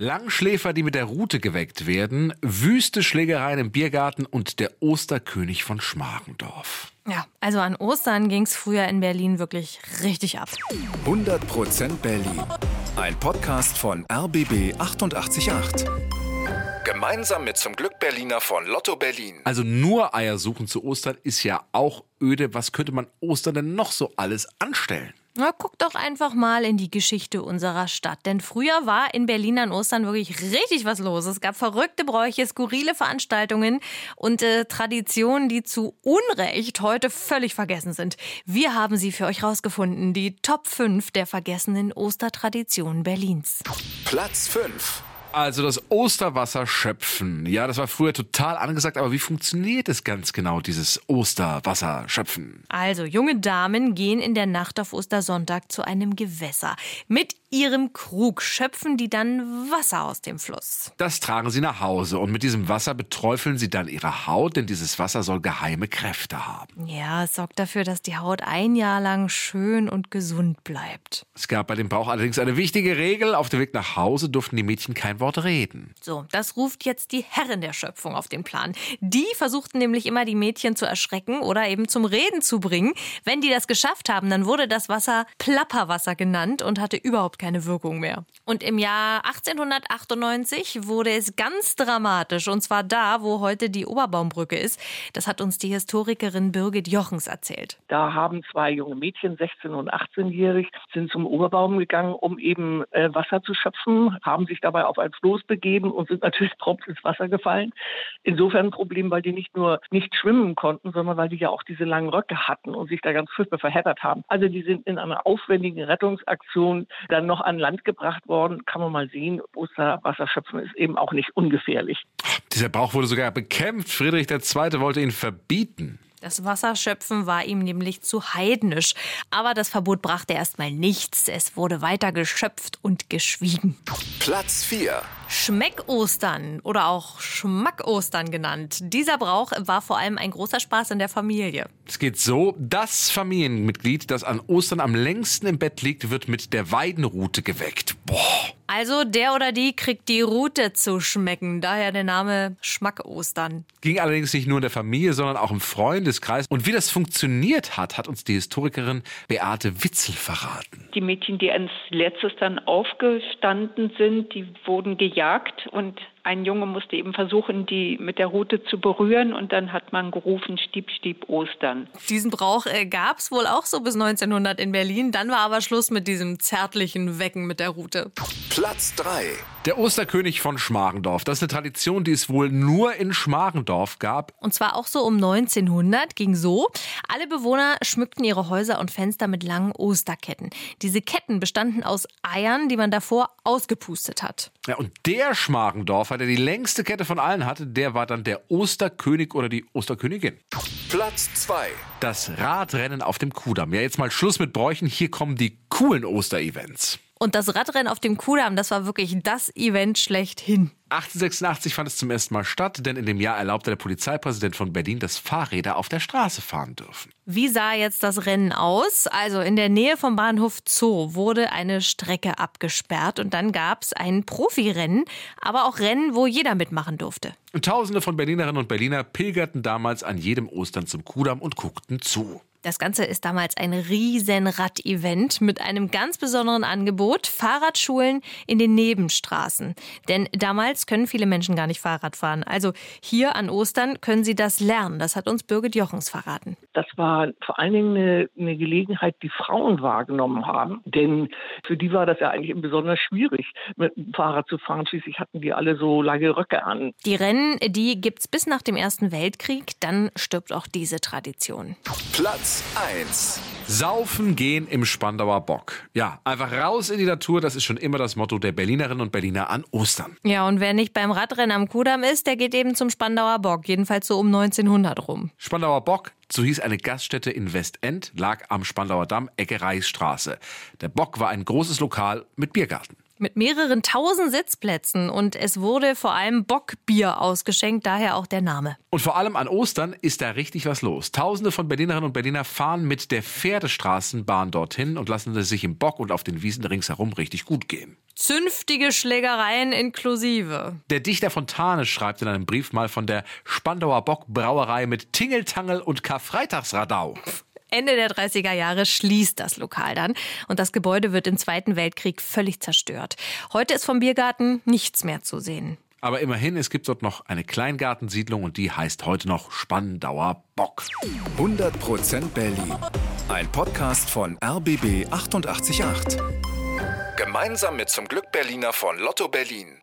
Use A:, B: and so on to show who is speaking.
A: Langschläfer, die mit der Rute geweckt werden, wüste Schlägereien im Biergarten und der Osterkönig von Schmargendorf.
B: Ja, also an Ostern ging es früher in Berlin wirklich richtig ab.
C: 100% Berlin. Ein Podcast von RBB 888. Gemeinsam mit zum Glück Berliner von Lotto Berlin.
A: Also nur Eier suchen zu Ostern ist ja auch öde. Was könnte man Ostern denn noch so alles anstellen?
B: Na, guck doch einfach mal in die Geschichte unserer Stadt. Denn früher war in Berlin an Ostern wirklich richtig was los. Es gab verrückte Bräuche, skurrile Veranstaltungen und äh, Traditionen, die zu Unrecht heute völlig vergessen sind. Wir haben sie für euch rausgefunden. Die Top 5 der vergessenen Ostertraditionen Berlins.
C: Platz 5.
A: Also das Osterwasser schöpfen. Ja, das war früher total angesagt, aber wie funktioniert es ganz genau, dieses Osterwasser schöpfen?
B: Also, junge Damen gehen in der Nacht auf Ostersonntag zu einem Gewässer. Mit ihrem Krug schöpfen die dann Wasser aus dem Fluss.
A: Das tragen sie nach Hause und mit diesem Wasser beträufeln sie dann ihre Haut, denn dieses Wasser soll geheime Kräfte haben.
B: Ja, es sorgt dafür, dass die Haut ein Jahr lang schön und gesund bleibt.
A: Es gab bei dem Brauch allerdings eine wichtige Regel. Auf dem Weg nach Hause durften die Mädchen kein Wort reden.
B: So, das ruft jetzt die Herren der Schöpfung auf den Plan. Die versuchten nämlich immer, die Mädchen zu erschrecken oder eben zum Reden zu bringen. Wenn die das geschafft haben, dann wurde das Wasser Plapperwasser genannt und hatte überhaupt keine Wirkung mehr. Und im Jahr 1898 wurde es ganz dramatisch. Und zwar da, wo heute die Oberbaumbrücke ist. Das hat uns die Historikerin Birgit Jochens erzählt.
D: Da haben zwei junge Mädchen, 16 und 18-jährig, sind zum Oberbaum gegangen, um eben äh, Wasser zu schöpfen, haben sich dabei auf ein Floß begeben und sind natürlich prompt ins Wasser gefallen. Insofern ein Problem, weil die nicht nur nicht schwimmen konnten, sondern weil die ja auch diese langen Röcke hatten und sich da ganz furchtbar verheddert haben. Also die sind in einer aufwendigen Rettungsaktion dann noch an Land gebracht worden. Kann man mal sehen, Osterwasser schöpfen ist eben auch nicht ungefährlich.
A: Dieser Brauch wurde sogar bekämpft. Friedrich II. wollte ihn verbieten.
B: Das Wasserschöpfen war ihm nämlich zu heidnisch. Aber das Verbot brachte erstmal nichts. Es wurde weiter geschöpft und geschwiegen.
C: Platz 4.
B: Schmeckostern oder auch Schmackostern genannt. Dieser Brauch war vor allem ein großer Spaß in der Familie.
A: Es geht so, das Familienmitglied, das an Ostern am längsten im Bett liegt, wird mit der Weidenrute geweckt. Boah.
B: Also der oder die kriegt die Rute zu schmecken, daher der Name Schmackostern.
A: Ging allerdings nicht nur in der Familie, sondern auch im Freundeskreis. Und wie das funktioniert hat, hat uns die Historikerin Beate Witzel verraten.
E: Die Mädchen, die als letztes dann aufgestanden sind, die wurden gejagt und ein Junge musste eben versuchen, die mit der Rute zu berühren und dann hat man gerufen, Stieb, Stieb, Ostern.
B: Diesen Brauch äh, gab es wohl auch so bis 1900 in Berlin. Dann war aber Schluss mit diesem zärtlichen Wecken mit der Rute.
C: Platz 3.
A: Der Osterkönig von Schmargendorf. Das ist eine Tradition, die es wohl nur in Schmargendorf gab.
B: Und zwar auch so um 1900 ging so. Alle Bewohner schmückten ihre Häuser und Fenster mit langen Osterketten. Diese Ketten bestanden aus Eiern, die man davor ausgepustet hat.
A: Ja, und der Schmargendorfer, der die längste Kette von allen hatte, der war dann der Osterkönig oder die Osterkönigin.
C: Platz 2.
A: Das Radrennen auf dem Kudamm. Ja, jetzt mal Schluss mit Bräuchen. Hier kommen die coolen Osterevents.
B: Und das Radrennen auf dem Kudamm, das war wirklich das Event schlechthin.
A: 1886 fand es zum ersten Mal statt, denn in dem Jahr erlaubte der Polizeipräsident von Berlin, dass Fahrräder auf der Straße fahren dürfen.
B: Wie sah jetzt das Rennen aus? Also in der Nähe vom Bahnhof Zoo wurde eine Strecke abgesperrt und dann gab es ein Profirennen, aber auch Rennen, wo jeder mitmachen durfte.
A: Tausende von Berlinerinnen und Berliner pilgerten damals an jedem Ostern zum Kudamm und guckten zu.
B: Das Ganze ist damals ein riesen Rad-Event mit einem ganz besonderen Angebot, Fahrradschulen in den Nebenstraßen. Denn damals können viele Menschen gar nicht Fahrrad fahren. Also hier an Ostern können sie das lernen. Das hat uns Birgit Jochens verraten.
D: Das war vor allen Dingen eine, eine Gelegenheit, die Frauen wahrgenommen haben. Denn für die war das ja eigentlich besonders schwierig, mit dem Fahrrad zu fahren. Schließlich hatten die alle so lange Röcke an.
B: Die Rennen, die gibt's bis nach dem Ersten Weltkrieg. Dann stirbt auch diese Tradition.
C: Platz 1.
A: Saufen gehen im Spandauer Bock. Ja, einfach raus in die Natur, das ist schon immer das Motto der Berlinerinnen und Berliner an Ostern.
B: Ja, und wer nicht beim Radrennen am Kudamm ist, der geht eben zum Spandauer Bock. Jedenfalls so um 1900 rum.
A: Spandauer Bock, so hieß eine Gaststätte in Westend, lag am Spandauer Damm, Ecke Reichsstraße. Der Bock war ein großes Lokal mit Biergarten.
B: Mit mehreren tausend Sitzplätzen und es wurde vor allem Bockbier ausgeschenkt, daher auch der Name.
A: Und vor allem an Ostern ist da richtig was los. Tausende von Berlinerinnen und Berliner fahren mit der Pferdestraßenbahn dorthin und lassen es sich im Bock und auf den Wiesen ringsherum richtig gut gehen.
B: Zünftige Schlägereien inklusive.
A: Der Dichter Fontane schreibt in einem Brief mal von der Spandauer Bockbrauerei mit Tingeltangel und Karfreitagsradau.
B: Ende der 30er Jahre schließt das Lokal dann und das Gebäude wird im Zweiten Weltkrieg völlig zerstört. Heute ist vom Biergarten nichts mehr zu sehen.
A: Aber immerhin, es gibt dort noch eine Kleingartensiedlung und die heißt heute noch Spandauer Bock.
C: 100% Berlin. Ein Podcast von RBB 888. Gemeinsam mit zum Glück Berliner von Lotto Berlin.